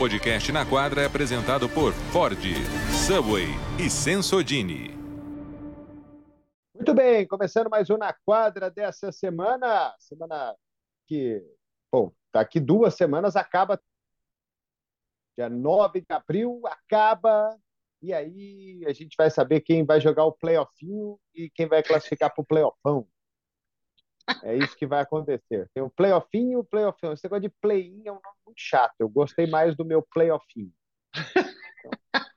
podcast Na Quadra é apresentado por Ford, Subway e Sensodini. Muito bem, começando mais um Na Quadra dessa semana. Semana que, bom, daqui duas semanas acaba. Dia 9 de abril acaba. E aí a gente vai saber quem vai jogar o playoffinho e quem vai classificar para o playoffão. É isso que vai acontecer. Tem o playoffinho e o playoffão. Esse negócio de play-in é um nome muito chato. Eu gostei mais do meu playoffinho.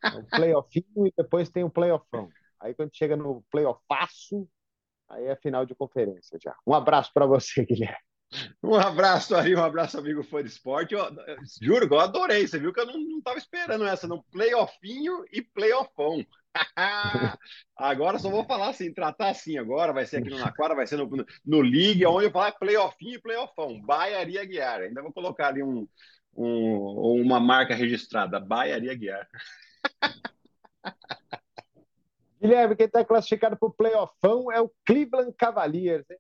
Então, o playoffinho e depois tem o playoffão. Aí quando chega no playoffaço, aí é final de conferência já. Um abraço para você, Guilherme. Um abraço aí, um abraço, amigo fã de esporte. Eu, eu, juro eu adorei. Você viu que eu não estava esperando essa, não. Playoffinho e playoffão. agora só vou falar assim, tratar assim agora, vai ser aqui no Naquara, vai ser no, no, no League, onde eu falar playoffinho e playoffão, Baiaria Guiar. Ainda vou colocar ali um, um, uma marca registrada, Baiaria Guiar. Guilherme, quem está classificado para o playoffão é o Cleveland Cavaliers. Hein?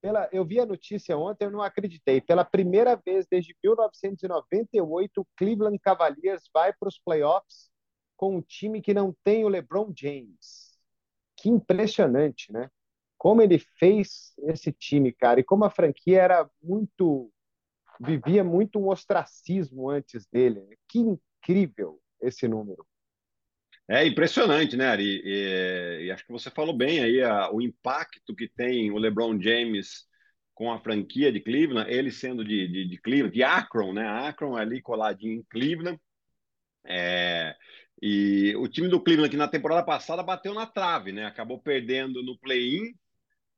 Pela, eu vi a notícia ontem, eu não acreditei. Pela primeira vez desde 1998, o Cleveland Cavaliers vai para os playoffs com um time que não tem o LeBron James. Que impressionante, né? Como ele fez esse time, cara, e como a franquia era muito. vivia muito um ostracismo antes dele. Né? Que incrível esse número. É impressionante, né, Ari? E, e, acho que você falou bem aí a, o impacto que tem o LeBron James com a franquia de Cleveland, ele sendo de, de, de Cleveland, de Akron, né? Akron ali coladinho em Cleveland. É, e o time do Cleveland, que na temporada passada bateu na trave, né? Acabou perdendo no play-in.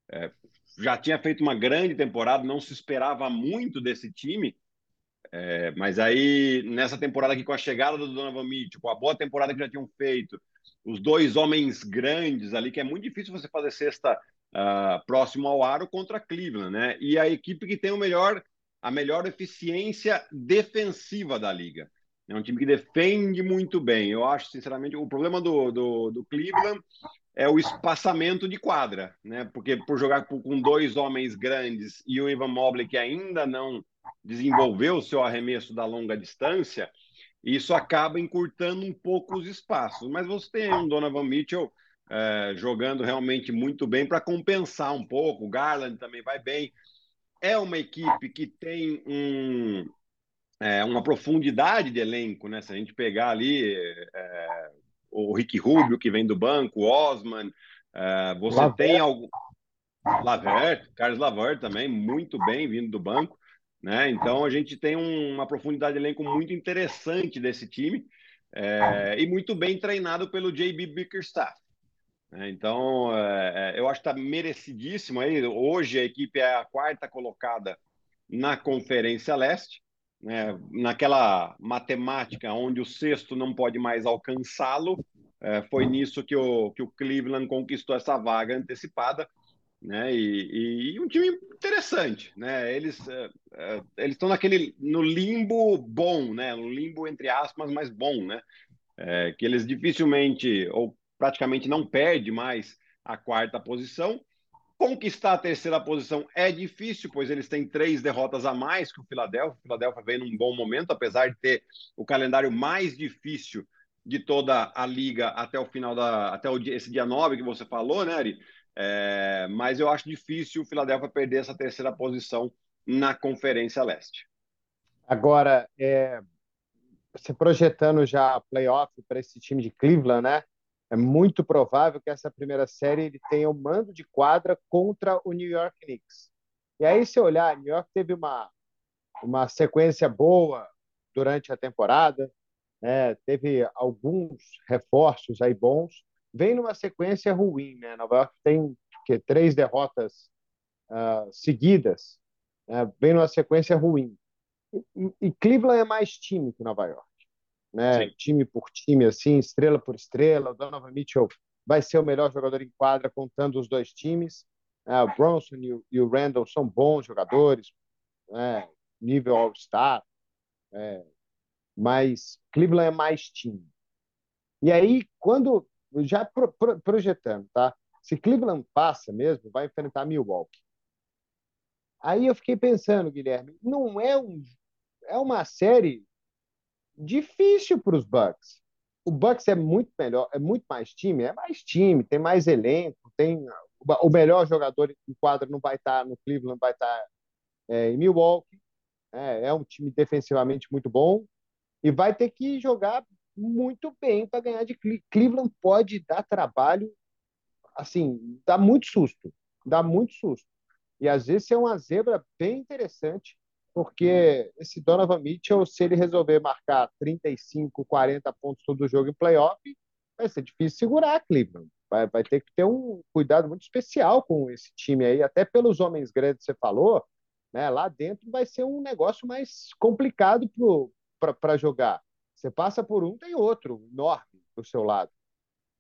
É, já tinha feito uma grande temporada, não se esperava muito desse time. É, mas aí, nessa temporada aqui, com a chegada do Donovan Mitchell, com a boa temporada que já tinham feito, os dois homens grandes ali, que é muito difícil você fazer cesta uh, próximo ao aro contra Cleveland, né? E a equipe que tem o melhor, a melhor eficiência defensiva da liga. É um time que defende muito bem. Eu acho, sinceramente, o problema do, do, do Cleveland é o espaçamento de quadra, né? Porque por jogar com dois homens grandes e o Ivan Mobley, que ainda não desenvolveu o seu arremesso da longa distância, isso acaba encurtando um pouco os espaços. Mas você tem um Donovan Mitchell é, jogando realmente muito bem para compensar um pouco. O Garland também vai bem. É uma equipe que tem um, é, uma profundidade de elenco, né? Se a gente pegar ali é, o Rick Rubio, que vem do banco, o Osman, é, você Lavert. tem algo. Lavert, Carlos Lavert também, muito bem vindo do banco. Né? Então a gente tem um, uma profundidade de elenco muito interessante desse time é, e muito bem treinado pelo JB Bickerstaff. Né? Então é, é, eu acho que está merecidíssimo aí. Hoje a equipe é a quarta colocada na Conferência Leste, né? naquela matemática onde o sexto não pode mais alcançá-lo. É, foi nisso que o, que o Cleveland conquistou essa vaga antecipada né? E, e, um time interessante, né? Eles uh, uh, eles estão naquele no limbo bom, né? No limbo entre aspas, mas bom, né? É, que eles dificilmente ou praticamente não perde mais a quarta posição. Conquistar a terceira posição é difícil, pois eles têm três derrotas a mais que o Philadelphia. O Philadelphia vem num bom momento, apesar de ter o calendário mais difícil de toda a liga até o final da até o dia, esse dia 9 que você falou, né, Ari? É, mas eu acho difícil o Philadelphia perder essa terceira posição na Conferência Leste. Agora, é, se projetando já playoff para esse time de Cleveland, né? É muito provável que essa primeira série ele tenha o um mando de quadra contra o New York Knicks. E aí, se olhar, New York teve uma, uma sequência boa durante a temporada, né? teve alguns reforços aí bons, vem numa sequência ruim, né? Nova York tem que três derrotas uh, seguidas, uh, vem numa sequência ruim. E, e, Cleveland é mais time que Nova York, né? Time por time, assim, estrela por estrela. O Donovan Mitchell vai ser o melhor jogador em quadra, contando os dois times. Uh, o Bronson e o, e o, Randall são bons jogadores, né? nível All-Star. É, mas Cleveland é mais time. E aí, quando já pro, pro, projetando, tá? Se Cleveland passa mesmo, vai enfrentar Milwaukee. Aí eu fiquei pensando, Guilherme, não é um é uma série difícil para os Bucks. O Bucks é muito melhor, é muito mais time, é mais time, tem mais elenco, tem o melhor jogador em quadra não vai estar no Cleveland, vai estar é, em Milwaukee. É, é um time defensivamente muito bom e vai ter que jogar muito bem para ganhar de Cleveland. Pode dar trabalho, assim, dá muito susto, dá muito susto. E às vezes é uma zebra bem interessante, porque esse Donovan Mitchell, se ele resolver marcar 35, 40 pontos todo jogo em playoff, vai ser difícil segurar Cleveland. Vai, vai ter que ter um cuidado muito especial com esse time aí, até pelos homens grandes que você falou, né? Lá dentro vai ser um negócio mais complicado para jogar. Você passa por um, tem outro enorme do seu lado.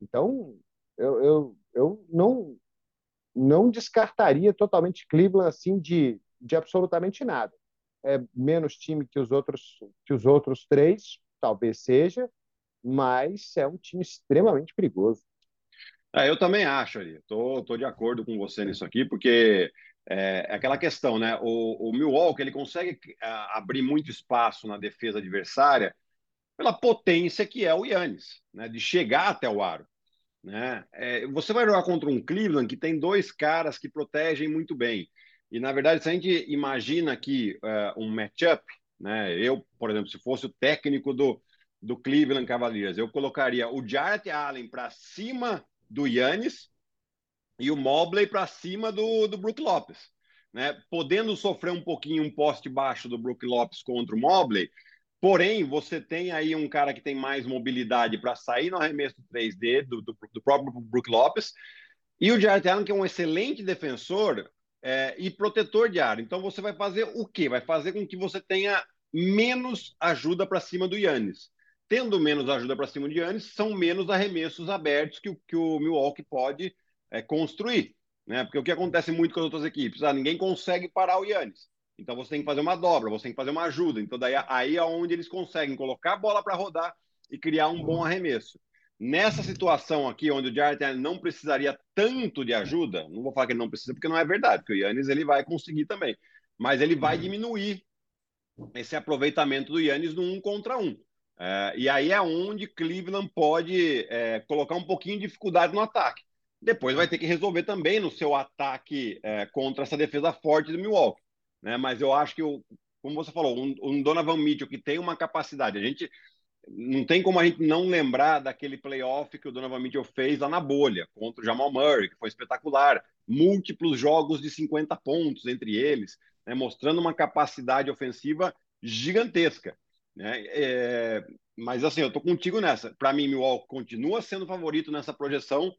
Então, eu, eu, eu não, não descartaria totalmente Cleveland assim de, de absolutamente nada. É menos time que os outros que os outros três, talvez seja, mas é um time extremamente perigoso. É, eu também acho, ali. Tô, tô de acordo com você nisso aqui, porque é, é aquela questão, né? O, o Milwaukee ele consegue abrir muito espaço na defesa adversária pela potência que é o Yannis, né? De chegar até o aro. Né? É, você vai jogar contra um Cleveland que tem dois caras que protegem muito bem. E, na verdade, se a gente imagina aqui uh, um matchup, né? eu, por exemplo, se fosse o técnico do, do Cleveland Cavaliers, eu colocaria o Jarrett Allen para cima do Yannis e o Mobley para cima do, do Brook Lopes. Né? Podendo sofrer um pouquinho um poste baixo do Brook Lopes contra o Mobley, Porém, você tem aí um cara que tem mais mobilidade para sair no arremesso 3D do, do, do, próprio Brook Lopes, e o Jarrett Allen, que é um excelente defensor é, e protetor de área. Então, você vai fazer o quê? Vai fazer com que você tenha menos ajuda para cima do Yannis. Tendo menos ajuda para cima do Yannis, são menos arremessos abertos que o, que o Milwaukee pode é, construir. Né? Porque o que acontece muito com as outras equipes? Ah, ninguém consegue parar o Yannis. Então você tem que fazer uma dobra, você tem que fazer uma ajuda. Então daí aí é onde eles conseguem colocar a bola para rodar e criar um bom arremesso. Nessa situação aqui, onde o Jarrett Allen não precisaria tanto de ajuda, não vou falar que ele não precisa, porque não é verdade, porque o Yannis ele vai conseguir também, mas ele vai diminuir esse aproveitamento do Yannis no um contra um. É, e aí é onde Cleveland pode é, colocar um pouquinho de dificuldade no ataque. Depois vai ter que resolver também no seu ataque é, contra essa defesa forte do Milwaukee né? Mas eu acho que, o, como você falou, um, um Donovan Mitchell que tem uma capacidade, a gente não tem como a gente não lembrar daquele playoff que o Donovan Mitchell fez lá na bolha contra o Jamal Murray, que foi espetacular, múltiplos jogos de 50 pontos entre eles, né? mostrando uma capacidade ofensiva gigantesca. Né? É, mas assim, eu tô contigo nessa. Para mim, Milwaukee continua sendo favorito nessa projeção,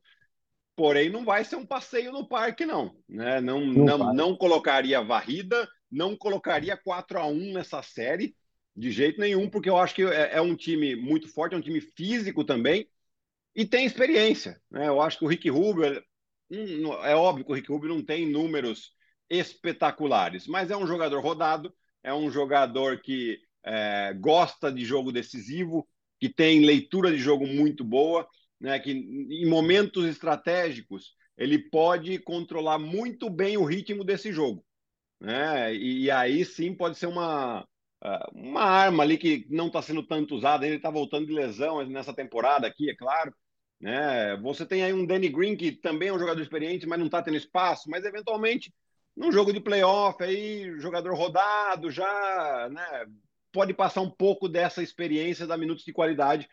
porém não vai ser um passeio no parque, não. Né? Não, não, não, não colocaria varrida, não colocaria 4 a 1 nessa série, de jeito nenhum, porque eu acho que é, é um time muito forte, é um time físico também, e tem experiência. Né? Eu acho que o Rick Rubio, hum, é óbvio que o Rick Rubio não tem números espetaculares, mas é um jogador rodado, é um jogador que é, gosta de jogo decisivo, que tem leitura de jogo muito boa, né, que em momentos estratégicos ele pode controlar muito bem o ritmo desse jogo. Né? E, e aí sim pode ser uma, uma arma ali que não está sendo tanto usada. Ele está voltando de lesão nessa temporada aqui, é claro. Né? Você tem aí um Danny Green que também é um jogador experiente, mas não está tendo espaço. Mas eventualmente, num jogo de playoff, aí, jogador rodado já né, pode passar um pouco dessa experiência, da minutos de qualidade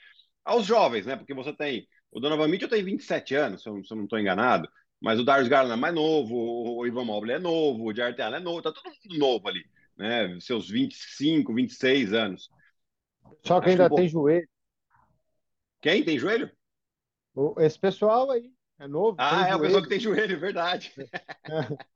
aos jovens, né? Porque você tem o Donovan Mitchell tem 27 anos, se eu, se eu não estou enganado, mas o Darius Garland é mais novo, o Ivan Mobley é novo, o Jarrett Allen é novo, tá todo mundo novo ali, né? Seus 25, 26 anos. Só que ainda tem joelho. Quem tem joelho? Esse pessoal aí é novo. Ah, é o pessoal que tem joelho, verdade.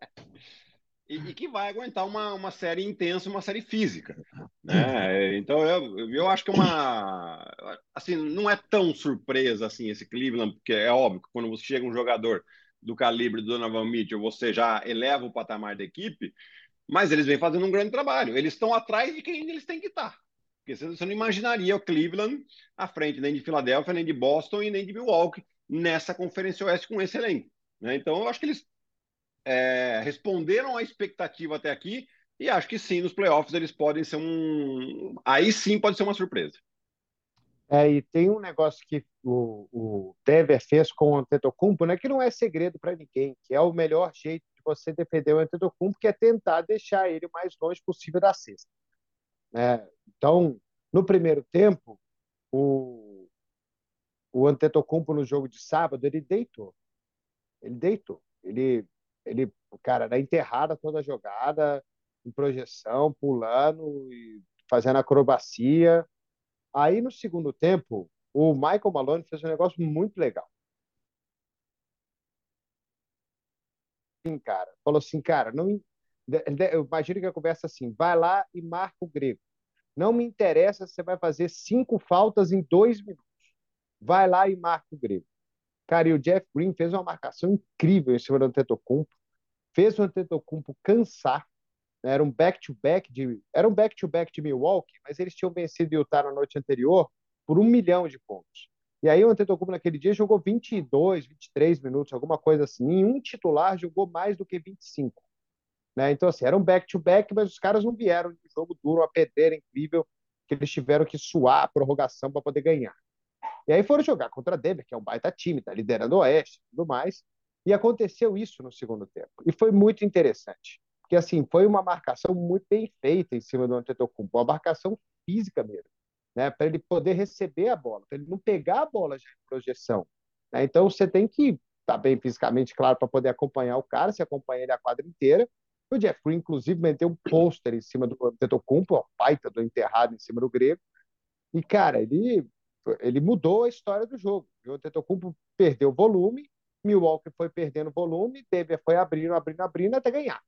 e, e, que vai aguentar uma, uma série intensa, uma série física. Né? Então eu, eu acho que é uma. Assim, não é tão surpresa assim esse Cleveland, porque é óbvio que quando você chega um jogador do calibre do Donovan Mitchell, você já eleva o patamar da equipe, mas eles vêm fazendo um grande trabalho. Eles estão atrás de quem eles têm que estar. Porque você não imaginaria o Cleveland à frente nem de Filadélfia, nem de Boston e nem de Milwaukee nessa Conferência Oeste com esse elenco. Né? Então eu acho que eles é, responderam à expectativa até aqui e acho que sim, nos playoffs eles podem ser um. Aí sim pode ser uma surpresa. É, e tem um negócio que o, o Denver fez com o Antetokounmpo, né, que não é segredo para ninguém, que é o melhor jeito você defender o Antetokounmpo, que é tentar deixar ele o mais longe possível da cesta. É, então, no primeiro tempo, o, o Antetokounmpo no jogo de sábado, ele deitou. Ele deitou. Ele, ele cara, na enterrada toda a jogada, em projeção, pulando e fazendo acrobacia. Aí, no segundo tempo, o Michael Malone fez um negócio muito legal. Cara. Falou assim, cara, não, eu imagino que a conversa assim, vai lá e marca o grego. Não me interessa se você vai fazer cinco faltas em dois minutos. Vai lá e marca o grego. Cara, e o Jeff Green fez uma marcação incrível em cima do Antetokounmpo. Fez o Antetokounmpo cansar. Era um back-to-back de era um back-to-back de Milwaukee, mas eles tinham vencido Utah na noite anterior por um milhão de pontos. E aí o Antetokounmpo naquele dia jogou 22, 23 minutos, alguma coisa assim. E um titular jogou mais do que 25. Né? Então, assim, era um back-to-back, mas os caras não vieram de jogo duro, uma pedreira incrível, que eles tiveram que suar a prorrogação para poder ganhar. E aí foram jogar contra Denver, que é um baita time, tá liderando o Oeste e tudo mais. E aconteceu isso no segundo tempo. E foi muito interessante. Porque, assim, foi uma marcação muito bem feita em cima do Antetokounmpo, uma marcação física mesmo, né? Para ele poder receber a bola, para ele não pegar a bola já em projeção. Né? Então, você tem que estar tá bem fisicamente, claro, para poder acompanhar o cara, se acompanha ele a quadra inteira, o Jeff Green, inclusive, meteu um pôster em cima do Antetokounmpo, a baita do enterrado em cima do grego. E, cara, ele, ele mudou a história do jogo. O Antetokounmpo perdeu volume, Milwaukee foi perdendo volume, Denver foi abrindo, abrindo, abrindo até ganhar.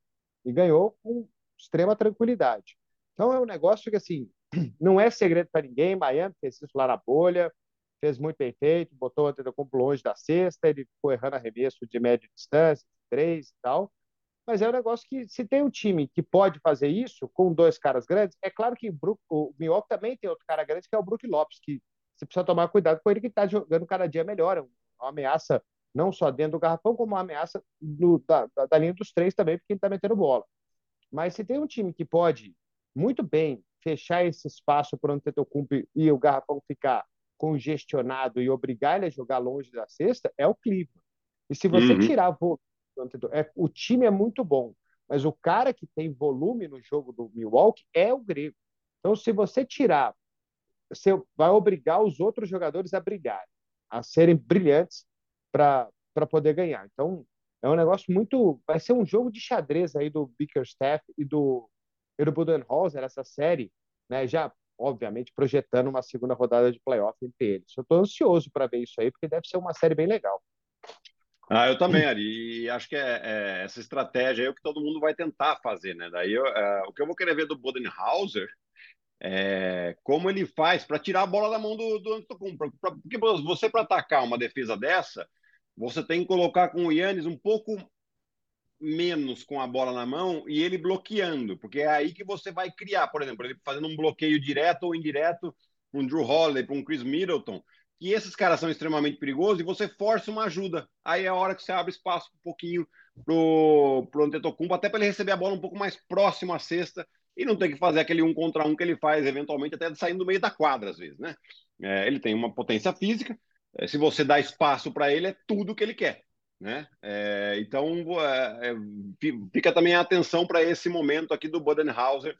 E ganhou com extrema tranquilidade. Então é um negócio que, assim, não é segredo para ninguém. Miami fez isso lá na bolha, fez muito bem feito, botou o Antetokounmpo longe da cesta, ele foi errando arremesso de média distância, três e tal mas é um negócio que, se tem um time que pode fazer isso com dois caras grandes, é claro que o, Milwaukee também tem outro cara grande, que é o Brook Lopes, que você precisa tomar cuidado com ele, que está jogando cada dia melhor. É uma ameaça não só dentro do garrafão, como uma ameaça do, da, da, linha dos três também, porque ele está metendo bola. Mas se tem um time que pode muito bem fechar esse espaço para o Antetokounmpo e o garrafão ficar congestionado e obrigar ele a jogar longe da cesta, é o Cleveland. E se você uhum. tirar volume é, o time é muito bom, mas o cara que tem volume no jogo do Milwaukee é o grego. Então, se você tirar, você vai obrigar os outros jogadores a brigarem, a serem brilhantes para poder ganhar. Então, é um negócio muito. Vai ser um jogo de xadrez aí do Bickerstaff e do, e do Budenholzer, essa série, né? Já, obviamente, projetando uma segunda rodada de playoff entre eles. Eu estou ansioso para ver isso aí, porque deve ser uma série bem legal. Ah, eu também, Ari. E acho que é, é, essa estratégia é o que todo mundo vai tentar fazer, né? Daí eu, é, o que eu vou querer ver do Bodenhauser é como ele faz para tirar a bola da mão do, do Antetokounmpo. Porque você, para atacar uma defesa dessa, você tem que colocar com o Yannis um pouco menos com a bola na mão e ele bloqueando, porque é aí que você vai criar, por exemplo, ele fazendo um bloqueio direto ou indireto para um Drew Holiday, para um Chris Middleton, e esses caras são extremamente perigosos e você força uma ajuda. Aí é a hora que você abre espaço um pouquinho pro, pro Antetokounmpo, até para ele receber a bola um pouco mais próximo à cesta e não ter que fazer aquele um contra um que ele faz eventualmente até saindo do meio da quadra às vezes, né? É, ele tem uma potência física, é, se você dá espaço para ele é tudo que ele quer, né? É, então é, é, fica também a atenção para esse momento aqui do Bodenhauser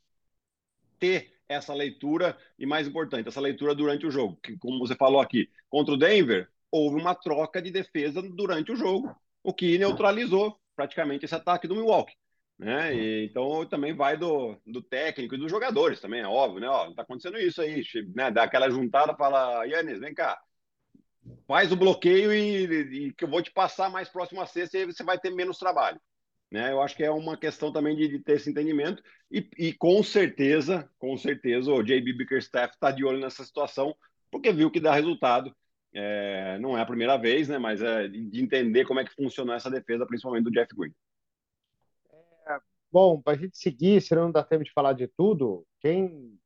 ter essa leitura e, mais importante, essa leitura durante o jogo. Que, como você falou aqui, contra o Denver, houve uma troca de defesa durante o jogo, o que neutralizou praticamente esse ataque do Milwaukee. Né? E, então também vai do, do técnico e dos jogadores também, é óbvio, né? Ó, tá acontecendo isso aí, né? Dá aquela juntada, fala, Yannis, vem cá, faz o bloqueio e, e, que eu vou te passar mais próximo a sexta e você vai ter menos trabalho. Né? Eu acho que é uma questão também de, de ter esse entendimento e, e, com certeza, com certeza, o JB Bickerstaff está de olho nessa situação porque viu que dá resultado. É, não é a primeira vez, né? Mas é de entender como é que funcionou essa defesa, principalmente do Jeff Green. É, bom, para a gente seguir, se não dá tempo de falar de tudo, quem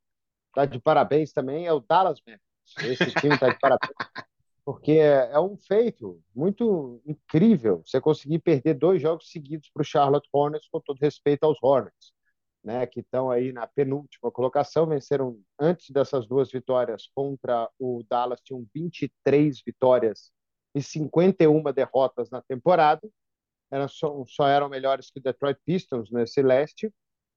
está de parabéns também é o Dallas Mavericks. Esse time está de parabéns. porque é, é um feito muito incrível você conseguir perder dois jogos seguidos para o Charlotte Hornets, com todo respeito aos Hornets. né, que estão aí na penúltima colocação, venceram antes dessas duas vitórias contra o Dallas, tinham 23 vitórias e 51 derrotas na temporada, eram só, só eram melhores que o Detroit Pistons nesse leste,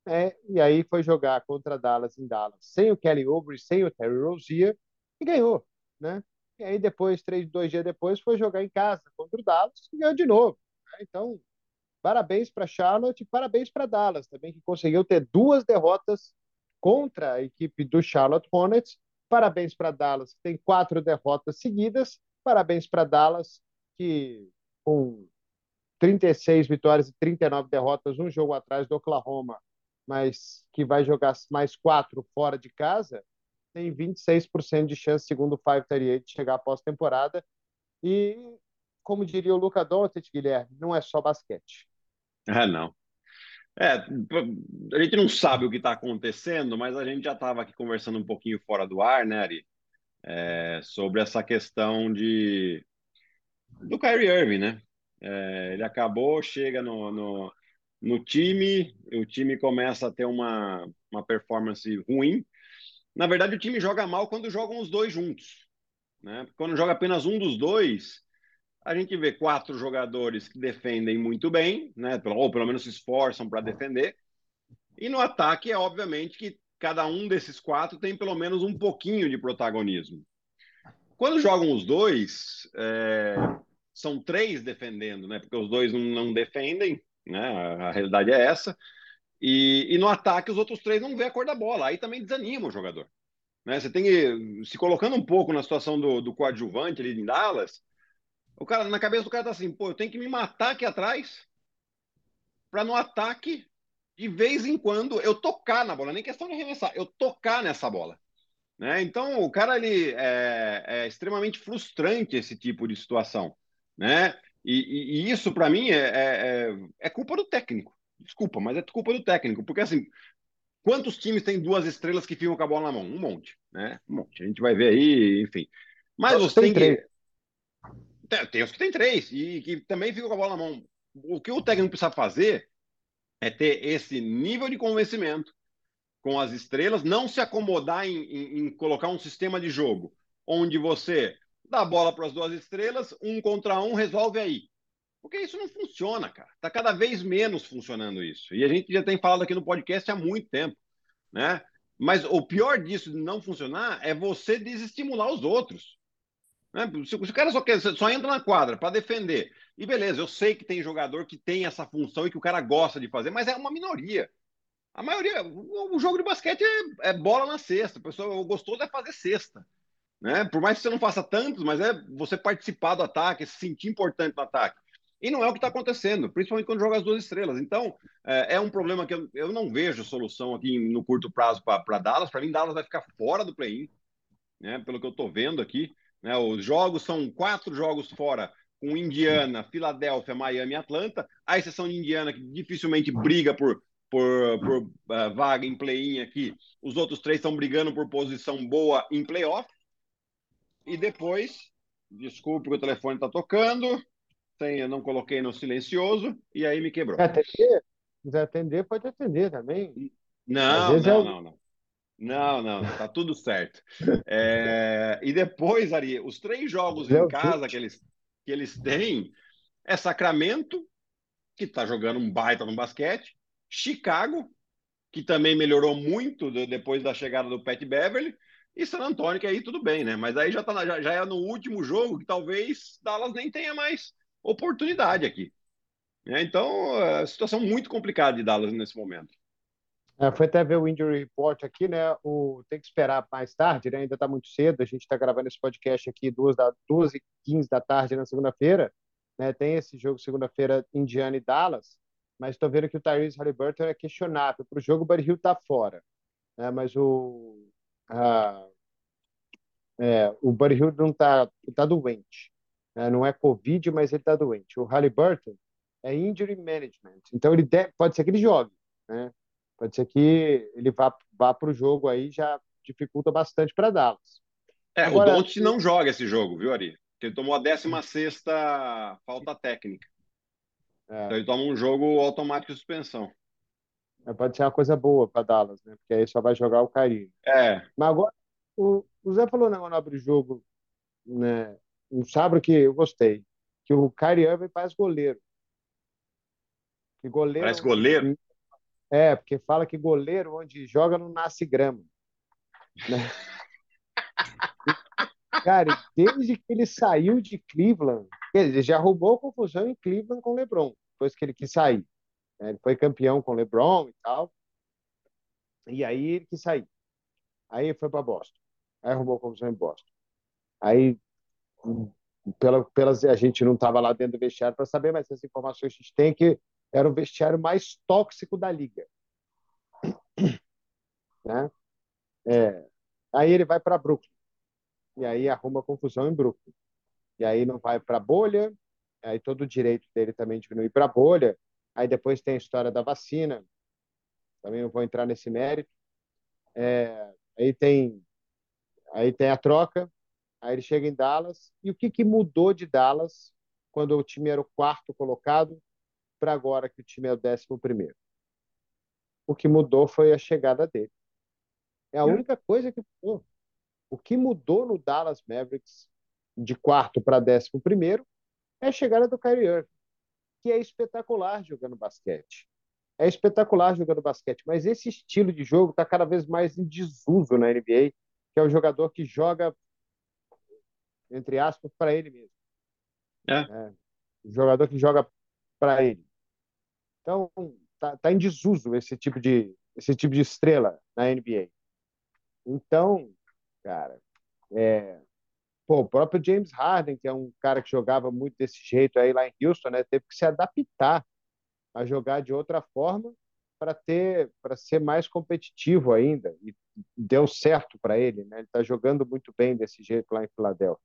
é, e aí foi jogar contra Dallas em Dallas, sem o Kelly Oubre, sem o Terry Rozier, e ganhou, né? E aí depois, três, dois dias depois, foi jogar em casa contra o Dallas e ganhou de novo. Né? Então, parabéns para Charlotte e parabéns para Dallas também, que conseguiu ter duas derrotas contra a equipe do Charlotte Hornets. Parabéns para Dallas, que tem quatro derrotas seguidas. Parabéns para Dallas, que com 36 vitórias e 39 derrotas, um jogo atrás do Oklahoma, mas que vai jogar mais quatro fora de casa, tem 26% de chance, segundo o 538, de chegar à pós-temporada. E, como diria o Luca Doncic, Guilherme, não é só basquete. Ah, não. É, a gente não sabe o que está acontecendo, mas a gente já estava aqui conversando um pouquinho fora do ar, né, Ari? É, sobre essa questão de do Kyrie Irving, né? É, ele acabou, chega no, no, no, time, o time começa a ter uma, uma performance ruim. Na verdade, o time joga mal quando jogam os dois juntos. Né? Quando joga apenas um dos dois, a gente vê quatro jogadores que defendem muito bem, né? ou pelo menos se esforçam para defender. E no ataque, é obviamente que cada um desses quatro tem pelo menos um pouquinho de protagonismo. Quando jogam os dois, é... são três defendendo, né? Porque os dois não, não defendem, né? A, a realidade é essa. E, e, no ataque, os outros três não vê a cor da bola. Aí também desanima o jogador. Né? Você tem que, se colocando um pouco na situação do, do coadjuvante ali em Dallas, o cara, na cabeça do cara tá assim, pô, eu tenho que me matar aqui atrás para no ataque, de vez em quando, eu tocar na bola. Nem questão de arremessar, eu tocar nessa bola. Né? Então, o cara ele é, é extremamente frustrante esse tipo de situação. Né? E, e, e isso, para mim, é, é, é, é culpa do técnico. Desculpa, mas é culpa do técnico. Porque, assim, quantos times têm duas estrelas que ficam com a bola na mão? Um monte. Né? Um monte. A gente vai ver aí, enfim. Mas você tem que. Tem, tem os que tem três e que também ficam com a bola na mão. O que o técnico precisa fazer é ter esse nível de convencimento com as estrelas, não se acomodar em, em, em colocar um sistema de jogo onde você dá a bola para as duas estrelas, um contra um, resolve aí. Porque isso não funciona, cara. Está cada vez menos funcionando isso. E a gente já tem falado aqui no podcast há muito tempo, né? Mas o pior disso de não funcionar é você desestimular os outros. Né? Se, o cara só, quer, só entra na quadra para defender, e beleza, eu sei que tem jogador que tem essa função e que o cara gosta de fazer, mas é uma minoria. A maioria, o jogo de basquete é, é, bola na cesta. O pessoal gostoso é fazer cesta. Né? Por mais que você não faça tantos, mas é você participar do ataque, se sentir importante no ataque. E não é o que está acontecendo, principalmente quando joga as duas estrelas. Então, é, é um problema que eu, eu, não vejo solução aqui no curto prazo para Dallas. Para mim, Dallas vai ficar fora do play-in, né? pelo que eu estou vendo aqui. Né? Os jogos são quatro jogos fora, com Indiana, Filadélfia, Miami e Atlanta. A exceção de Indiana, que dificilmente briga por, por, por uh, vaga em play-in aqui. Os outros três estão brigando por posição boa em playoff. E depois, desculpe que o telefone está tocando, tem, eu não coloquei no silencioso e aí me quebrou. Atender? Se quiser atender, pode atender também. Não, não, é não, não. Não, não, tá tudo certo. É, e depois, Ari, os três jogos em casa que eles, que eles têm é Sacramento, que está jogando um baita no basquete, Chicago, que também melhorou muito depois da chegada do Pat Beverly, e San Antonio, que aí tudo bem, né? Mas aí já, tá, já, já é no último jogo que talvez Dallas nem tenha mais oportunidade aqui. É, então, é situação muito complicada de Dallas nesse momento. É, foi até ver o injury report aqui, né? O, tem que esperar mais tarde, né? Ainda está muito cedo. A gente está gravando esse podcast aqui duas, da, duas e quinze da tarde na segunda-feira. Né? Tem esse jogo segunda-feira, Indiana e Dallas. Mas estou vendo que o Tyrese Halliburton é questionável. Para o jogo, o Buddy Hill está fora. Né? Mas o, a, é, o Buddy Hill não está tá doente. Né? Não é Covid, mas ele está doente. O Halliburton é injury management. Então, ele deve, pode ser que ele jogue. Né? Pode ser que ele vá, vá para o jogo aí já dificulta bastante para Dallas. É, Agora, o Don't não joga esse jogo, viu, Ari? Ele tomou a 16 falta técnica. É. Então ele toma um jogo automático de suspensão. É, pode ser uma coisa boa para Dallas, né? Porque aí só vai jogar o Kyrie. É, Mas agora, o, o Zé falou um negócio no abre jogo, né? Um sabre que eu gostei, que o Kyrie Irving faz goleiro. Que goleiro parece goleiro. É, porque fala que goleiro onde joga não nasce grama. Né? Cara, desde que ele saiu de Cleveland, ele já roubou confusão em Cleveland com o LeBron, depois que ele quis sair. né? Ele foi campeão com o LeBron e tal. E aí ele quis sair. Aí foi para Boston. Aí arrumou confusão em Boston. Aí, pela, pelas, a gente não estava lá dentro do vestiário para saber, mas essas informações a gente tem que era o vestiário mais tóxico da liga. Né? É. Aí ele vai para Brooklyn. E aí arruma confusão em Brooklyn. E aí não vai para bolha. Aí todo o direito dele também diminui para bolha. Aí depois tem a história da vacina. Também não vou entrar nesse mérito. É, aí tem aí tem a troca. Aí ele chega em Dallas. E o que, que mudou de Dallas quando o time era o quarto colocado para agora que o time é o décimo primeiro? O que mudou foi a chegada dele. É a única coisa que mudou. O que mudou no Dallas Mavericks de quarto para décimo primeiro é a chegada do Kyrie Irving, que é espetacular jogando basquete. É espetacular jogando basquete, mas esse estilo de jogo está cada vez mais em desuso na NBA, que é o jogador que joga, entre aspas, para ele mesmo. É. É, o jogador que joga para ele. Então, tá, tá em desuso esse tipo de esse tipo de estrela na NBA. Então, cara, é, pô, o próprio James Harden, que é um cara que jogava muito desse jeito aí lá em Houston, né, teve que se adaptar a jogar de outra forma para ter para ser mais competitivo ainda e deu certo para ele, né? Ele está jogando muito bem desse jeito lá em Filadélfia.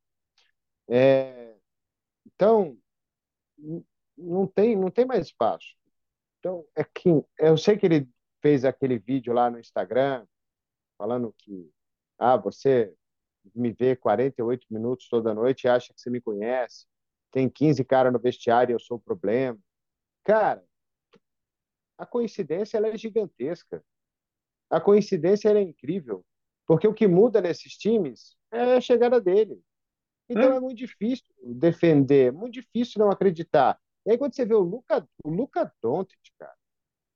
É, então não tem não tem mais espaço. Então é que eu sei que ele fez aquele vídeo lá no Instagram falando que ah, você me vê 48 minutos toda noite e acha que você me conhece. Tem 15 caras no vestiário e eu sou o problema. Cara, a coincidência ela é gigantesca. A coincidência ela é incrível. Porque o que muda nesses times é a chegada dele. Então é, é muito difícil defender, muito difícil não acreditar. E aí quando você vê o Luca, o Luca Doncic, cara,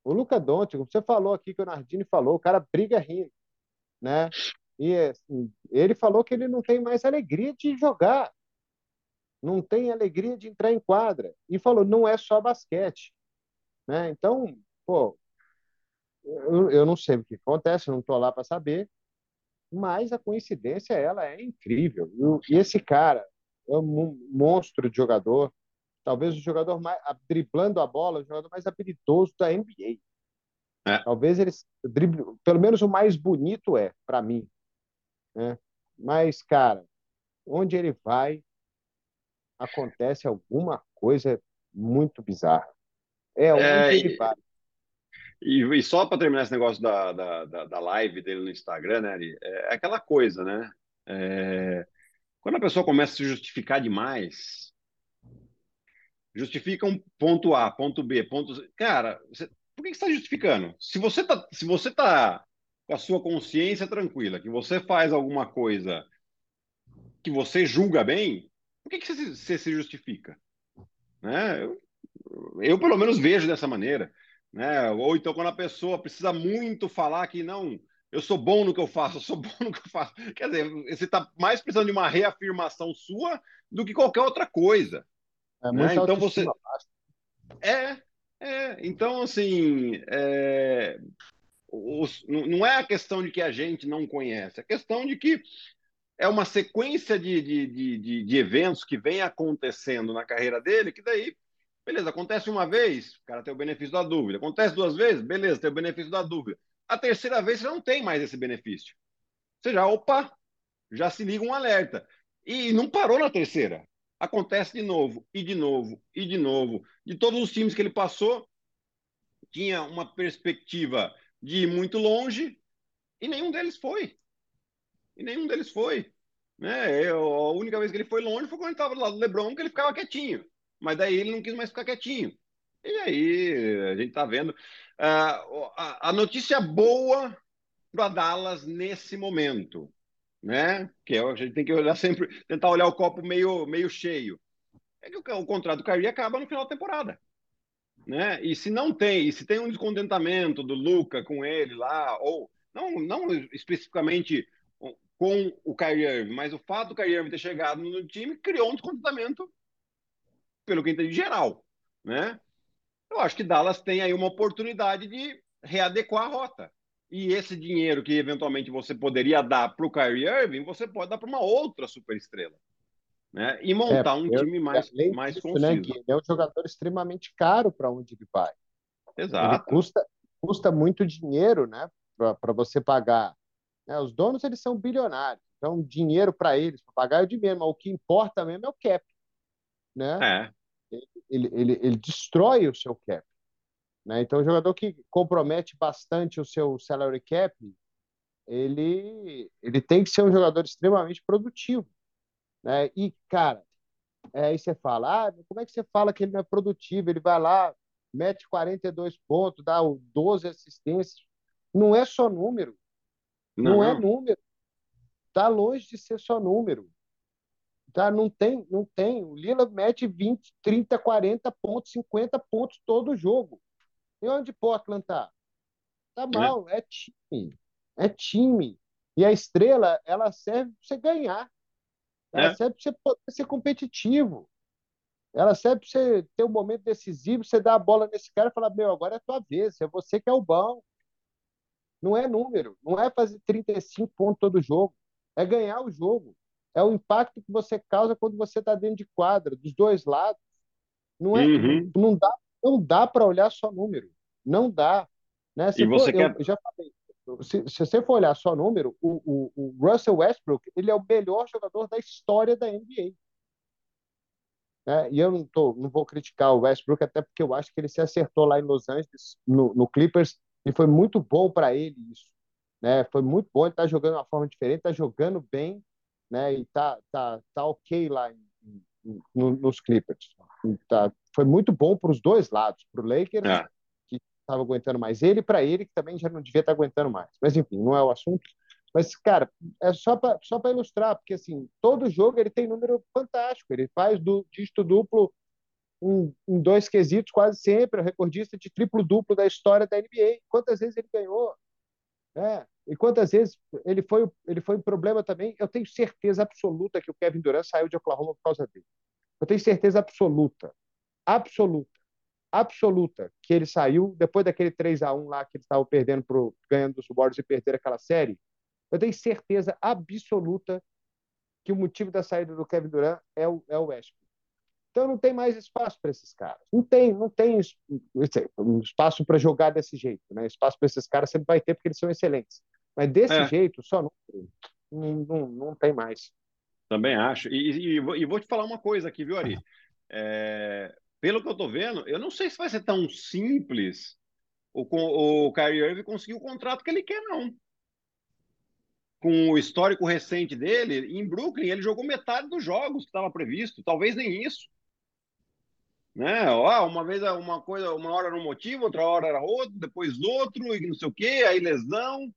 o Luca Doncic, você falou aqui que o Nardini falou, o cara briga rindo, né? E assim, ele falou que ele não tem mais alegria de jogar, não tem alegria de entrar em quadra. E falou, não é só basquete. Né? Então, pô, eu, eu não sei o que acontece, não estou lá para saber, mas a coincidência ela é incrível. E, esse cara é um monstro de jogador, talvez o jogador mais driblando a bola, o jogador mais habilidoso da NBA. É. Talvez ele drible, pelo menos o mais bonito é para mim. Né? Mas, cara, onde ele vai, acontece alguma coisa muito bizarra. É onde é, ele vai. E, e só para terminar esse negócio da, da, da, da, live dele no Instagram, né? É aquela coisa, né? É, quando a pessoa começa a se justificar demais, justifica um ponto A, ponto B, ponto. Cara, você, por que, você está justificando? Se você tá, se você tá com a sua consciência tranquila, que você faz alguma coisa que você julga bem, por que, que você, você se justifica? Né? Eu, eu, pelo menos, vejo dessa maneira. Né? Ou então, quando a pessoa precisa muito falar que não, eu sou bom no que eu faço, eu sou bom no que eu faço. Quer dizer, você está mais precisando de uma reafirmação sua do que qualquer outra coisa. É né? Então você. É, é. Então, assim, é os, não é a questão de que a gente não conhece, é a questão de que é uma sequência de, de, de, de, eventos que vem acontecendo na carreira dele, que daí, beleza, acontece uma vez, o cara tem o benefício da dúvida. Acontece duas vezes, beleza, tem o benefício da dúvida. A terceira vez você não tem mais esse benefício. Você já, opa, já se liga um alerta. E não parou na terceira. Acontece de novo, e de novo, e de novo. De todos os times que ele passou, tinha uma perspectiva de ir muito longe e nenhum deles foi. E nenhum deles foi. Né? Eu, a única vez que ele foi longe foi quando ele estava do lado do LeBron, que ele ficava quietinho. Mas daí ele não quis mais ficar quietinho. E aí, a gente está vendo. Uh, a, a notícia boa para Dallas nesse momento, né? Que é, a gente tem que olhar sempre, tentar olhar o copo meio, meio cheio. É que o, o contrato do Kyrie acaba no final da temporada. Né? E se não tem, e se tem um descontentamento do Luca com ele lá, ou não, não especificamente com o Kyrie Irving, mas o fato do Kyrie Irving ter chegado no time criou um descontentamento pelo que entendi geral, né? Eu acho que Dallas tem aí uma oportunidade de readequar a rota. E esse dinheiro que eventualmente você poderia dar para o Kyrie Irving, você pode dar para uma outra superestrela. Né? E montar é, um time mais, mais disso, conciso. Né, ele é um jogador extremamente caro para onde ele vai. Exato. Ele custa, custa muito dinheiro né, para você pagar. Né? Os donos eles são bilionários, então dinheiro para eles, para pagar é o dinheiro, mas o que importa mesmo é o cap. Né? É. Ele, ele, ele destrói o seu cap. Né? Então, o jogador que compromete bastante o seu salary cap, ele, ele tem que ser um jogador extremamente produtivo. Né? E, cara, é, aí você fala, ah, como é que você fala que ele não é produtivo? Ele vai lá, mete 42 pontos, dá 12 assistências. Não é só número. Não, não é número. Está longe de ser só número. Tá? Não tem, não tem. O Lila mete 20, 30, 40 pontos, 50 pontos todo jogo. E onde Portland tá? Tá é. mal, é. é time. É time. E a estrela, ela serve para você ganhar. Ela é. serve para você poder ser competitivo. Ela serve para você ter um momento decisivo, você dar a bola nesse cara e falar: Meu, agora é a tua vez, é você que é o bom. Não é número, não é fazer 35 pontos todo jogo, é ganhar o jogo. É o impacto que você causa quando você está dentro de quadra, dos dois lados. Não, é, uhum. não dá não dá para olhar só número. Não dá. Né? Se e você for, quer... eu já falei, se, se, você for olhar só número, o, o, o, Russell Westbrook ele é o melhor jogador da história da NBA. É, e eu não, tô, não vou criticar o Westbrook, até porque eu acho que ele se acertou lá em Los Angeles, no, no Clippers, e foi muito bom para ele isso. Né? Foi muito bom, ele está jogando de uma forma diferente, está jogando bem, né? e está tá, tá ok lá em, em, nos Clippers. Tá, foi muito bom para os dois lados, para o Lakers, é. que estava aguentando mais ele, para ele, que também já não devia estar tá aguentando mais. Mas, enfim, não é o assunto. Mas, cara, é só para só ilustrar, porque assim, todo jogo ele tem número fantástico. Ele faz do dígito duplo em, em dois quesitos quase sempre, é o recordista de triplo-duplo da história da NBA. Quantas vezes ele ganhou? É, e quantas vezes ele foi, ele foi um problema também? Eu tenho certeza absoluta que o Kevin Durant saiu de Oklahoma por causa dele. Eu tenho certeza absoluta absoluta, absoluta, que ele saiu depois daquele 3 a 1 lá que eles estavam perdendo pro, ganhando dos Warriors e perder aquela série. Eu tenho certeza absoluta que o motivo da saída do Kevin Durant é o, é o Westbrook. Então não tem mais espaço para esses caras. Não tem, não tem espaço para jogar desse jeito, né? Espaço para esses caras sempre vai ter porque eles são excelentes. Mas desse é. jeito, só não, não, não, tem mais. Também acho. E, e, e, vou te falar uma coisa aqui, viu, Ari? É, pelo que eu tô vendo, eu não sei se vai ser tão simples o, o Kyrie Irving conseguir o contrato que ele quer, não. Com o histórico recente dele, em Brooklyn, ele jogou metade dos jogos que estava previsto, talvez nem isso. Né? Ó, uma vez uma coisa, uma hora era um motivo, outra hora era outro, depois outro, e não sei o quê, aí lesão.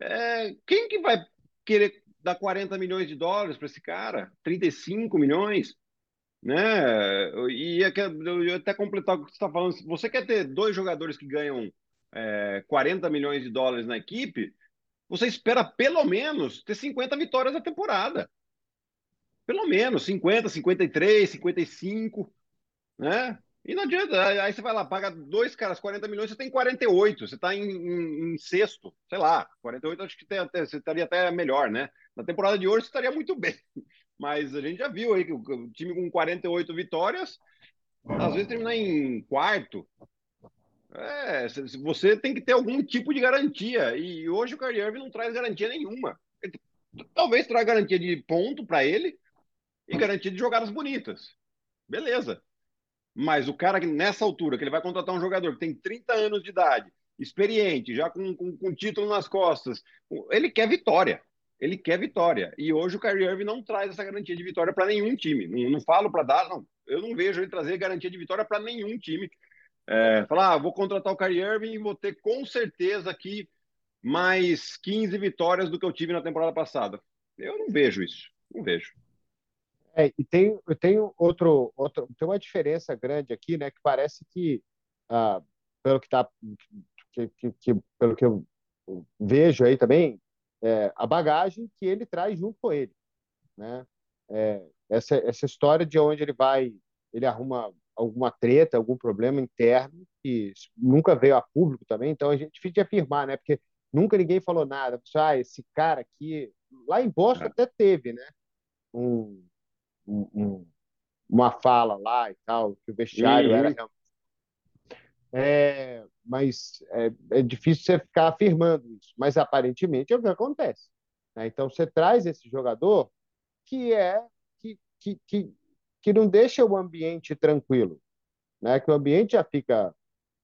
É, quem que vai querer dar 40 milhões de dólares para esse cara? 35 milhões? né? E é eu até completar o que você está falando, você quer ter dois jogadores que ganham é, 40 milhões de dólares na equipe, você espera pelo menos ter 50 vitórias na temporada. Pelo menos 50, 53, 55, né? E não adianta, aí você vai lá, paga dois caras 40 milhões, você tem 48, você está em, em, em, sexto, sei lá, 48 acho que tem, até, você estaria até melhor, né? Na temporada de hoje você estaria muito bem mas a gente já viu aí que o time com 48 vitórias, às vezes termina em quarto. É, você tem que ter algum tipo de garantia. E hoje o Kyrie Irving não traz garantia nenhuma. Talvez traga garantia de ponto para ele e garantia de jogadas bonitas. Beleza. Mas o cara que nessa altura, que ele vai contratar um jogador que tem 30 anos de idade, experiente, já com, com, com título nas costas, ele quer vitória. Ele quer vitória. E hoje o Kyrie Irving não traz essa garantia de vitória para nenhum time. Não, não falo para dar, não. eu não vejo ele trazer garantia de vitória para nenhum time. É, falar, ah, vou contratar o Kyrie Irving e vou ter com certeza aqui mais 15 vitórias do que eu tive na temporada passada. Eu não vejo isso, não vejo. É, e tem, tem outro, outro, tem uma diferença grande aqui, né? Que parece que, ah, pelo que tá, que, que, que, pelo que eu vejo aí também, é, a bagagem que ele traz junto com ele, né? É, essa, essa história de onde ele vai, ele arruma alguma treta, algum problema interno que nunca veio a público também, então a gente fica de afirmar, né? Porque nunca ninguém falou nada. Ah, esse cara aqui, lá em Boston é. até teve, né? Um, um, uma fala lá e tal, que o vestiário uhum. era realmente. É, mas é, é, difícil você ficar afirmando isso, mas aparentemente é o que acontece. Né? Então você traz esse jogador que é que, que, que, que não deixa o ambiente tranquilo, né? que o ambiente já fica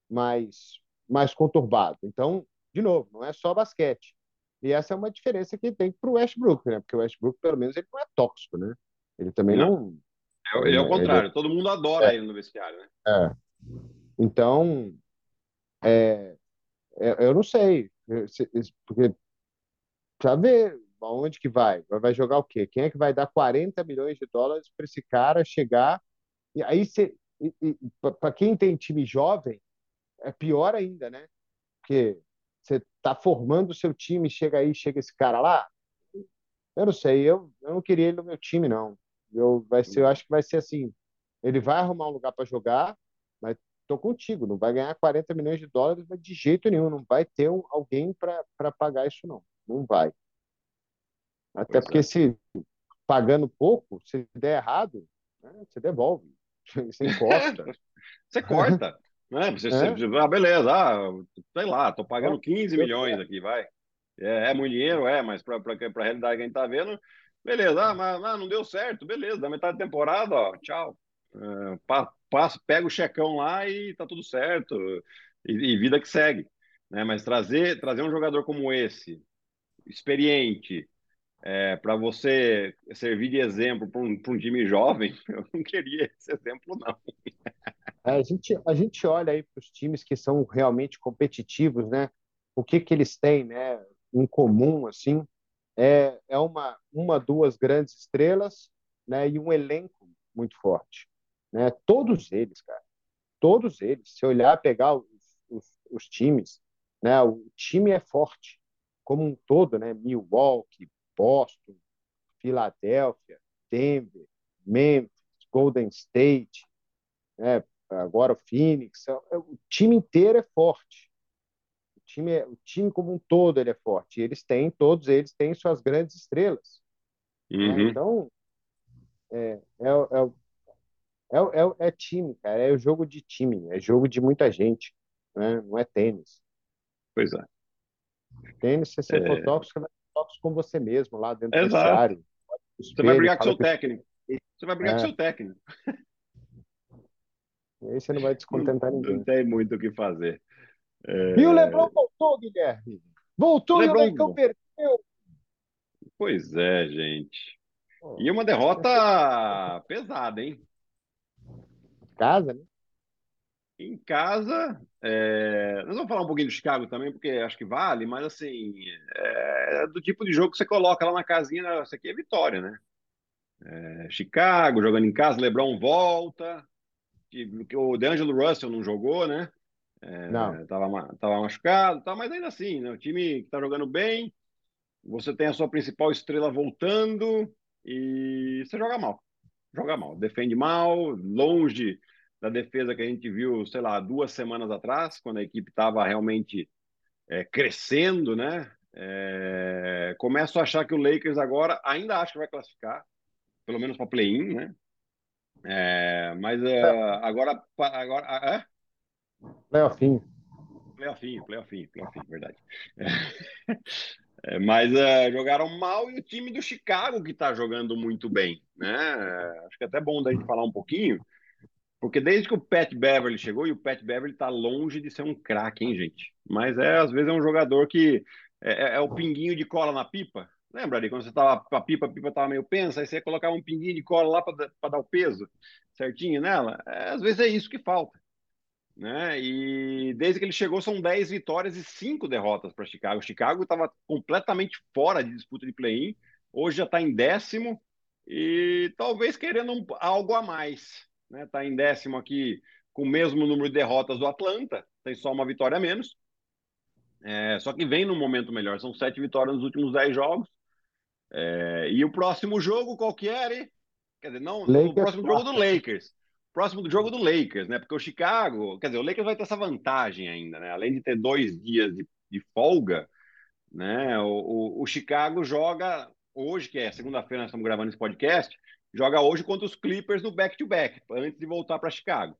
mais, mais conturbado. Então, de novo, não é só basquete. E essa é uma diferença que tem para o Westbrook, né? porque o Westbrook, pelo menos, ele não é tóxico, né? Ele também não. não... É, ele é o contrário, ele... todo mundo adora é. ele no vestiário, né? É. Então, é, é, eu não sei, porque para ver aonde que vai, vai jogar o quê? Quem é que vai dar 40 milhões de dólares para esse cara chegar? E aí, para quem tem time jovem, é pior ainda, né? Porque você está formando o seu time, chega aí, chega esse cara lá. Eu não sei, eu, eu não queria ele no meu time, não. Eu, vai ser, eu acho que vai ser assim: ele vai arrumar um lugar para jogar, mas tô contigo, não vai ganhar 40 milhões de dólares mas de jeito nenhum, não vai ter um, alguém para pagar isso, não. Não vai. Até pois porque é. se pagando pouco, se der errado, né, você devolve. Você encosta. você corta. Né? Você, é? você, ah, beleza, ah, sei lá, tô pagando 15 milhões aqui, vai. É, é muito dinheiro, é, mas para a realidade que a gente tá vendo, Beleza, ah, mas, mas, não deu certo, beleza, da metade da temporada, ó, tchau. Uh, pega o checão lá e tá tudo certo, e, e vida que segue. Né? Mas trazer, trazer um jogador como esse, experiente, é, para você servir de exemplo para um, um time jovem, eu não queria esse exemplo, não. É, a, gente, a gente olha aí para os times que são realmente competitivos, né? O que, que eles têm né, em comum, assim, é, é uma, uma, duas grandes estrelas né, e um elenco muito forte. Né? Todos eles, cara. Todos eles. Se olhar, pegar os, os, os times, né? o time é forte como um todo, né? Milwaukee, Boston, Filadélfia, Denver, Memphis, Golden State, né? agora o Phoenix. É, o time inteiro é forte time, é, o time como um todo ele é forte. E eles têm, todos eles têm suas grandes estrelas. Né? Uhum. Né? Então, é, é, é, é, é, time, cara. É o jogo de time, é jogo de muita gente. Né? Não é tênis. Pois é. Tênis, se você for tóxico, vai ser tóxico com você mesmo, lá dentro Exato. do vestiário. Você vai brigar com seu técnico. Você vai brigar com seu técnico. aí você não vai descontentar ninguém. Não tem muito o que fazer. É... E o Lebron voltou, Guilherme. Voltou Lebron... e o Leicão perdeu. Pois é, gente. E uma derrota pesada, hein? Casa, né? Em casa, é... nós vamos falar um pouquinho do Chicago também, porque acho que vale, mas assim, é do tipo de jogo que você coloca lá na casinha, isso aqui é vitória, né? É... Chicago jogando em casa, LeBron volta, o DeAngelo Russell não jogou, né? É, não. Tava, tava machucado, tá, mas ainda assim, né, o time que tá jogando bem, você tem a sua principal estrela voltando e você joga mal. Joga mal, defende mal, longe da defesa que a gente viu, sei lá, duas semanas atrás, quando a equipe estava realmente é, crescendo, né? É, começo a achar que o Lakers agora ainda acho que vai classificar, pelo menos para play-in, né? É, mas é, agora, agora é? Playoffinho. Playoffinho, playoffinho, playoffinho, verdade. É, mas uh, jogaram mal e o time do Chicago que está jogando muito bem, né? Acho que é até bom da gente falar um pouquinho, porque desde que o Pat Beverly chegou, e o Pat Beverly está longe de ser um craque, hein, gente? Mas é, às vezes é um jogador que é, é, é, o pinguinho de cola na pipa, Lembra ali, quando você tava a pipa, a pipa tava meio pensa, aí você colocava um pinguinho de cola lá para dar o peso certinho nela? É, às vezes é isso que falta. Né? E desde que ele chegou, são 10 vitórias e 5 derrotas para Chicago. Chicago estava completamente fora de disputa de play-in, hoje já está em décimo e talvez querendo um, algo a mais. Está né? Tá em décimo aqui com o mesmo número de derrotas do Atlanta, tem só uma vitória a menos. É, só que vem num momento melhor, são sete vitórias nos últimos dez jogos. É, e o próximo jogo, qual que era? Hein? Quer dizer, não, Lakers o próximo jogo do Lakers. Próximo do jogo do Lakers, né? Porque o Chicago, quer dizer, o Lakers vai ter essa vantagem ainda, né? Além de ter dois dias de, de folga, né? O, o, o, Chicago joga hoje, que é segunda-feira, nós estamos gravando esse podcast, joga hoje contra os Clippers no back-to-back, -back, antes de voltar para Chicago.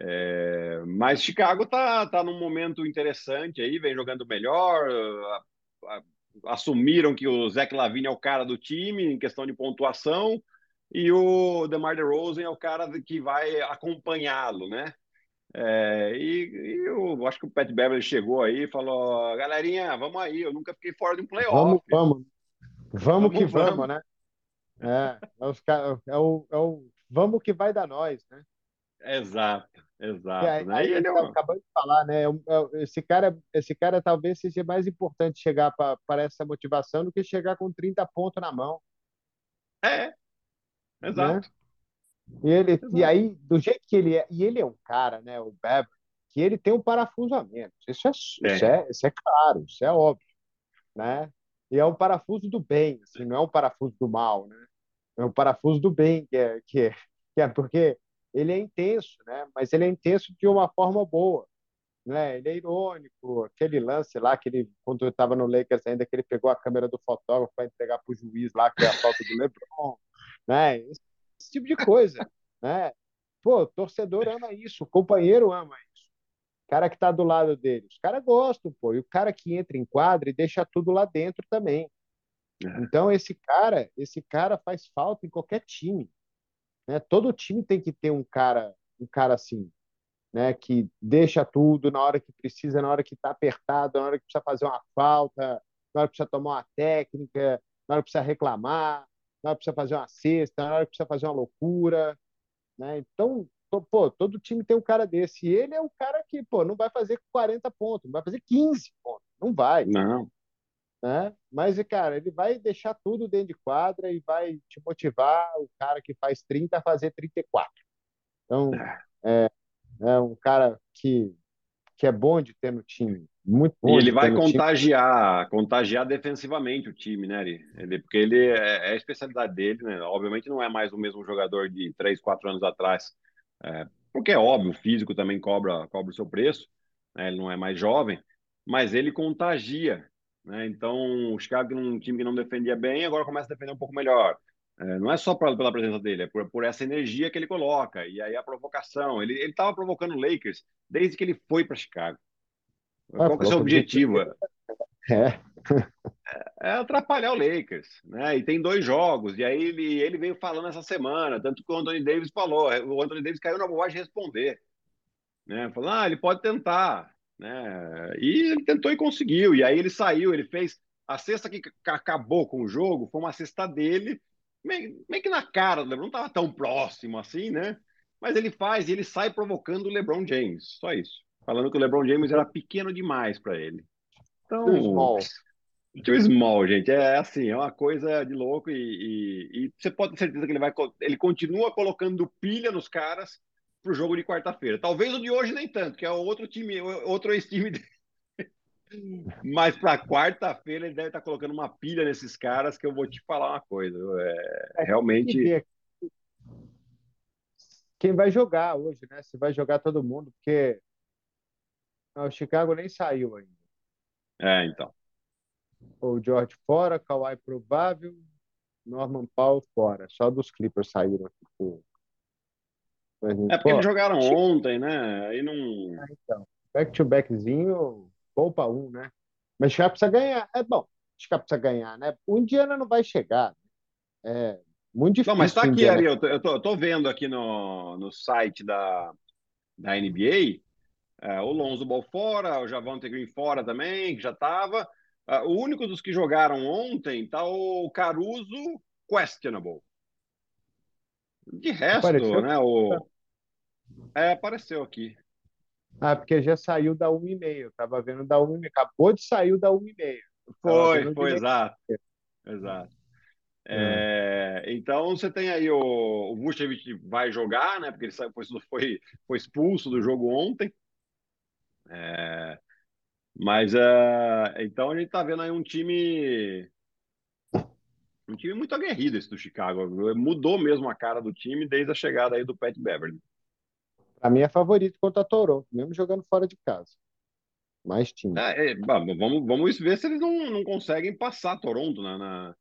É, mas Chicago tá, tá num momento interessante aí, vem jogando melhor. A, a, assumiram que o Zach Lavine é o cara do time em questão de pontuação e o DeMar DeRozan é o cara que vai acompanhá-lo, né? É, e, e eu acho que o Pat Beverly chegou aí e falou: galerinha, vamos aí, eu nunca fiquei fora de um playoff. Vamos, vamos. Vamos, vamos que vamos, vamos né? É, é, os, é, o, é o vamos que vai dar nós, né? Exato, exato. E aí, né? aí ele é acabou de falar, né? Esse cara, esse cara talvez seja mais importante chegar para essa motivação do que chegar com 30 pontos na mão. É, exato. Né? E, ele, exato. e aí, do jeito que ele é, e ele é um cara, né, o Beber, que ele tem um parafuso a menos. Isso é, é. Isso, é, isso é claro, isso é óbvio. Né? E é um parafuso do bem, assim, não é um parafuso do mal, né? É um parafuso do bem, que é, que é, que é porque ele é intenso, né? Mas ele é intenso de uma forma boa, né? Ele é irônico, aquele lance lá que ele, quando eu estava no Lakers ainda, que ele pegou a câmera do fotógrafo para entregar para o juiz lá, que é a falta do LeBron, né? Esse, tipo de coisa, né? Pô, torcedor ama isso, o companheiro ama isso. O cara que está do lado dele, os caras gostam, pô. E o cara que entra em quadra e deixa tudo lá dentro também. É. Então esse cara, esse cara faz falta em qualquer time. Né? Todo time tem que ter um cara, um cara assim, né? Que deixa tudo na hora que precisa, na hora que está apertado, na hora que precisa fazer uma falta, na hora que precisa tomar uma técnica, na hora que precisa reclamar, na hora que precisa fazer uma cesta, na hora que precisa fazer uma loucura, né? Então, pô, todo time tem um cara desse. E ele é o cara que, pô, não vai fazer 40 pontos, não vai fazer 15 pontos. Não vai. Não né? Mas, cara, ele vai deixar tudo dentro de quadra e vai te motivar o cara que faz 30 a fazer 34. Então, é, é um cara que, que é bom de ter no time. Muito bom. E ele vai contagiar, time. contagiar defensivamente o time, né, ele, porque ele é, é, a especialidade dele, né? Obviamente não é mais o mesmo jogador de 3, 4 anos atrás. É, porque é óbvio, o físico também cobra, cobra o seu preço, né? ele não é mais jovem, mas ele contagia né? Então, o Chicago, um time que não defendia bem, agora começa a defender um pouco melhor. É, não é só pra, pela presença dele, é por, por, essa energia que ele coloca. E aí a provocação. Ele estava provocando o Lakers desde que ele foi para Chicago. Ah, Qual é o seu objetivo? É. é. atrapalhar o Lakers, né? E tem dois jogos, e aí ele, ele veio falando essa semana, tanto que o Anthony Davis falou, o Anthony Davis caiu na bobagem de responder, né? Falou, ah, ele pode tentar, né? E ele tentou e conseguiu. E aí ele saiu, ele fez a cesta que acabou com o jogo, foi uma cesta dele, meio, meio que na cara do LeBron, não estava tão próximo assim, né? Mas ele faz e ele sai provocando o LeBron James, só isso. Falando que o LeBron James era pequeno demais para ele. Então, too small. Too small, gente. É assim, é uma coisa de louco e, e, e você pode ter certeza que ele vai, ele continua colocando pilha nos caras para o jogo de quarta-feira. Talvez o de hoje nem tanto, que é outro time, outro ex-time dele. Mas para quarta-feira ele deve estar tá colocando uma pilha nesses caras que eu vou te falar uma coisa. É, é realmente. Quem vai jogar hoje, né? Se vai jogar todo mundo, porque o Chicago nem saiu ainda. É, então. O George fora, Kawhi provável, Norman Powell fora. Só dos Clippers saíram. Tipo, é porque eles jogaram ontem, né? Aí não. Ah, então, back-to-backzinho, poupa um, né? Mas Chicago precisa ganhar. É bom, Chicago precisa ganhar, né? O Indiana não vai chegar. É muito difícil. Não, mas tá aqui, Ari, eu tô, eu tô, eu tô vendo aqui no, no site da, da NBA, é, o Lonzo Ball fora, o Javante Green fora também, que já tava. Uh, o único dos que jogaram ontem tá o Caruso questionable. De resto, apareceu? né? O... É, apareceu aqui. Ah, porque já saiu da 1,5. Tava vendo da 1,5. Acabou de sair da 1,5. Foi, foi, exato. Exato. É, então você tem aí o, o Vucevic vai jogar, né? Porque ele foi, foi, foi expulso do jogo ontem. É, mas é, então a gente está vendo aí um time um time muito aguerrido esse do Chicago. Mudou mesmo a cara do time desde a chegada aí do Pat Beverly. Para mim é favorito contra a Toronto, mesmo jogando fora de casa. Mais time. É, é, vamos, vamos ver se eles não, não conseguem passar Toronto na. na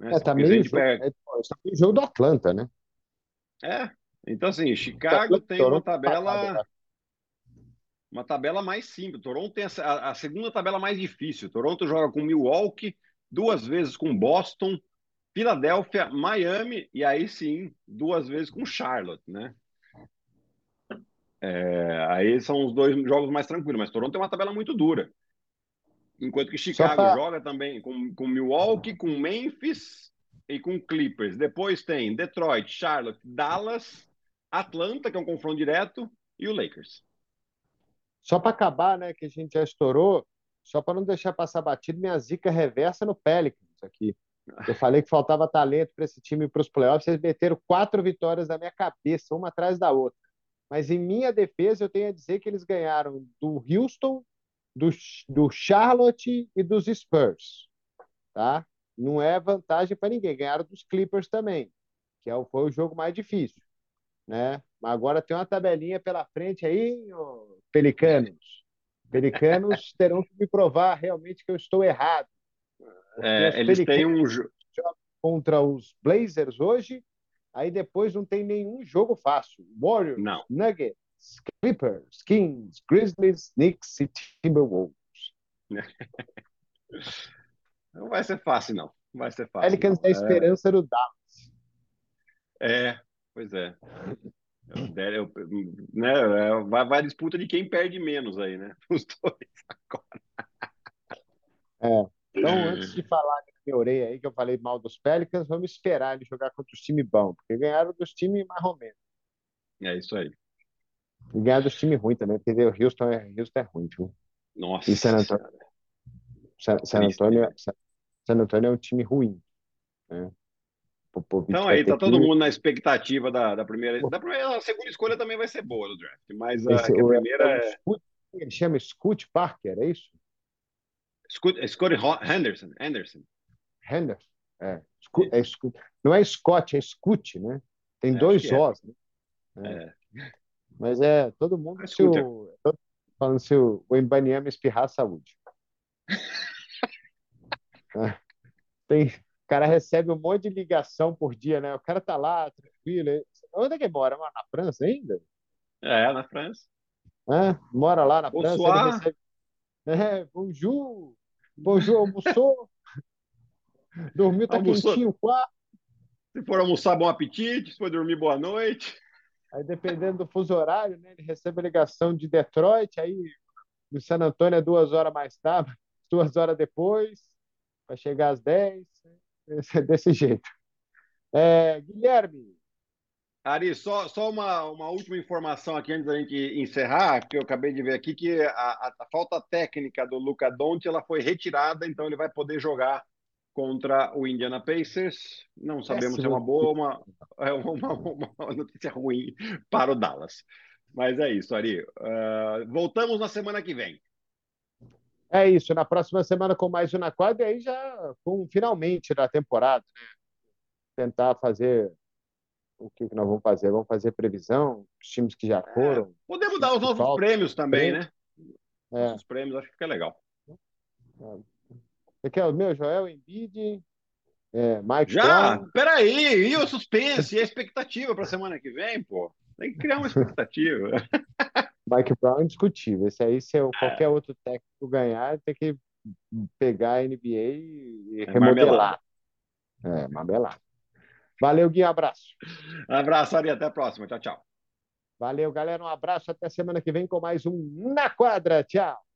né? É, tá meio jogo, pega... é, tá meio jogo do Atlanta, né? É. Então, assim, Chicago tem Toronto uma tabela. Né? Uma tabela mais simples. Toronto tem a, a segunda tabela mais difícil. Toronto joga com Milwaukee, duas vezes com Boston, Filadélfia, Miami e aí sim duas vezes com Charlotte, né? É, aí são os dois jogos mais tranquilos, mas Toronto tem uma tabela muito dura. Enquanto que Chicago pra... joga também com, com Milwaukee, com Memphis e com Clippers. Depois tem Detroit, Charlotte, Dallas, Atlanta, que é um confronto direto, e o Lakers. Só para acabar, né, que a gente já estourou, só para não deixar passar batido, minha zica reversa no Pelicans aqui. Eu falei que faltava talento para esse time para os playoffs, vocês meteram quatro vitórias na minha cabeça, uma atrás da outra. Mas em minha defesa, eu tenho a dizer que eles ganharam do Houston, do, do Charlotte e dos Spurs. Tá? Não é vantagem para ninguém. Ganharam dos Clippers também, que é, foi o jogo mais difícil. Né? Mas agora tem uma tabelinha pela frente aí, Pelicanos. Pelicanos terão que me provar realmente que eu estou errado. É, eles têm um jogo contra os Blazers hoje, aí depois não tem nenhum jogo fácil. Warriors, não. Nuggets, Clippers, Kings, Grizzlies, Knicks e Timberwolves. Não vai ser fácil, não. Não vai ser fácil. Pelicans é a esperança é... do Dallas. É, pois é. Eu, eu, né, é, vai, vai disputa de quem perde menos aí, né? Os dois agora. É. Então, antes de falar orelha aí, que eu falei mal dos Pelicans, vamos esperar ele jogar contra os times bons, porque ganharam dos times mais ou menos. É isso aí. E ganharam dos times ruins também, porque o Houston é, Houston é ruim, viu? Nossa. E San Antônio, San, San, Antônio, San Antônio é um time ruim. Né? Então aí tá todo que... mundo na expectativa da, da primeira, da primeira, a segunda escolha também vai ser boa do draft, mas a, Esse, a primeira é, ele chama Scoot Parker, é isso? Scott, Scott Henderson, Henderson. Henderson, é. é Scott, não é Scott, é Scoot, né? Tem é, dois é. Os, né? É. Mas é, todo mundo se o, falando se o, o Embanyama espirrar saúde. É. Tem, o cara recebe um monte de ligação por dia, né? O cara tá lá, tranquilo. Onde é que mora? Na França ainda? É, na França. É, mora lá na França. Ele recebe... É, bonjour, Bonjour, almoçou? Dormiu, tá almoçou. quentinho o quarto. Se for almoçar, bom apetite. Se for dormir, boa noite. Aí, dependendo do fuso horário, né, ele recebe a ligação de Detroit, aí no San Antônio é duas horas mais tarde, duas horas depois, vai chegar às dez, desse jeito. É, Guilherme, Ari, só, só uma, uma última informação aqui antes da gente encerrar, que eu acabei de ver aqui, que a, a, a falta técnica do Luca Doncic ela foi retirada, então ele vai poder jogar contra o Indiana Pacers. Não sabemos se é uma boa ou uma, é uma, uma, notícia ruim para o Dallas. Mas é isso, Ari. Uh, voltamos na semana que vem. É isso, na próxima semana com mais um na quadra, e aí já com finalmente da temporada, né? Tentar fazer o que, que nós vamos fazer? Vamos fazer previsão, os times que já é, foram. É, podemos dar os novos faltam. prêmios também, né? É. Os prêmios acho que fica legal. Você quer o meu, Joel Embiid, é, Mike Já? Brown. Peraí, e o suspense, e a expectativa para a semana que vem, pô? Tem que criar uma expectativa. Mike Brown é indiscutível. Esse aí, se eu, é. qualquer outro técnico ganhar, tem que pegar a NBA e é remodelar. Marmelada. É, marmelar. Valeu, Gui, abraço. Abraço, Ari, até a próxima. Tchau, tchau. Valeu, galera, um abraço. Até semana que vem com mais um Na Quadra. Tchau.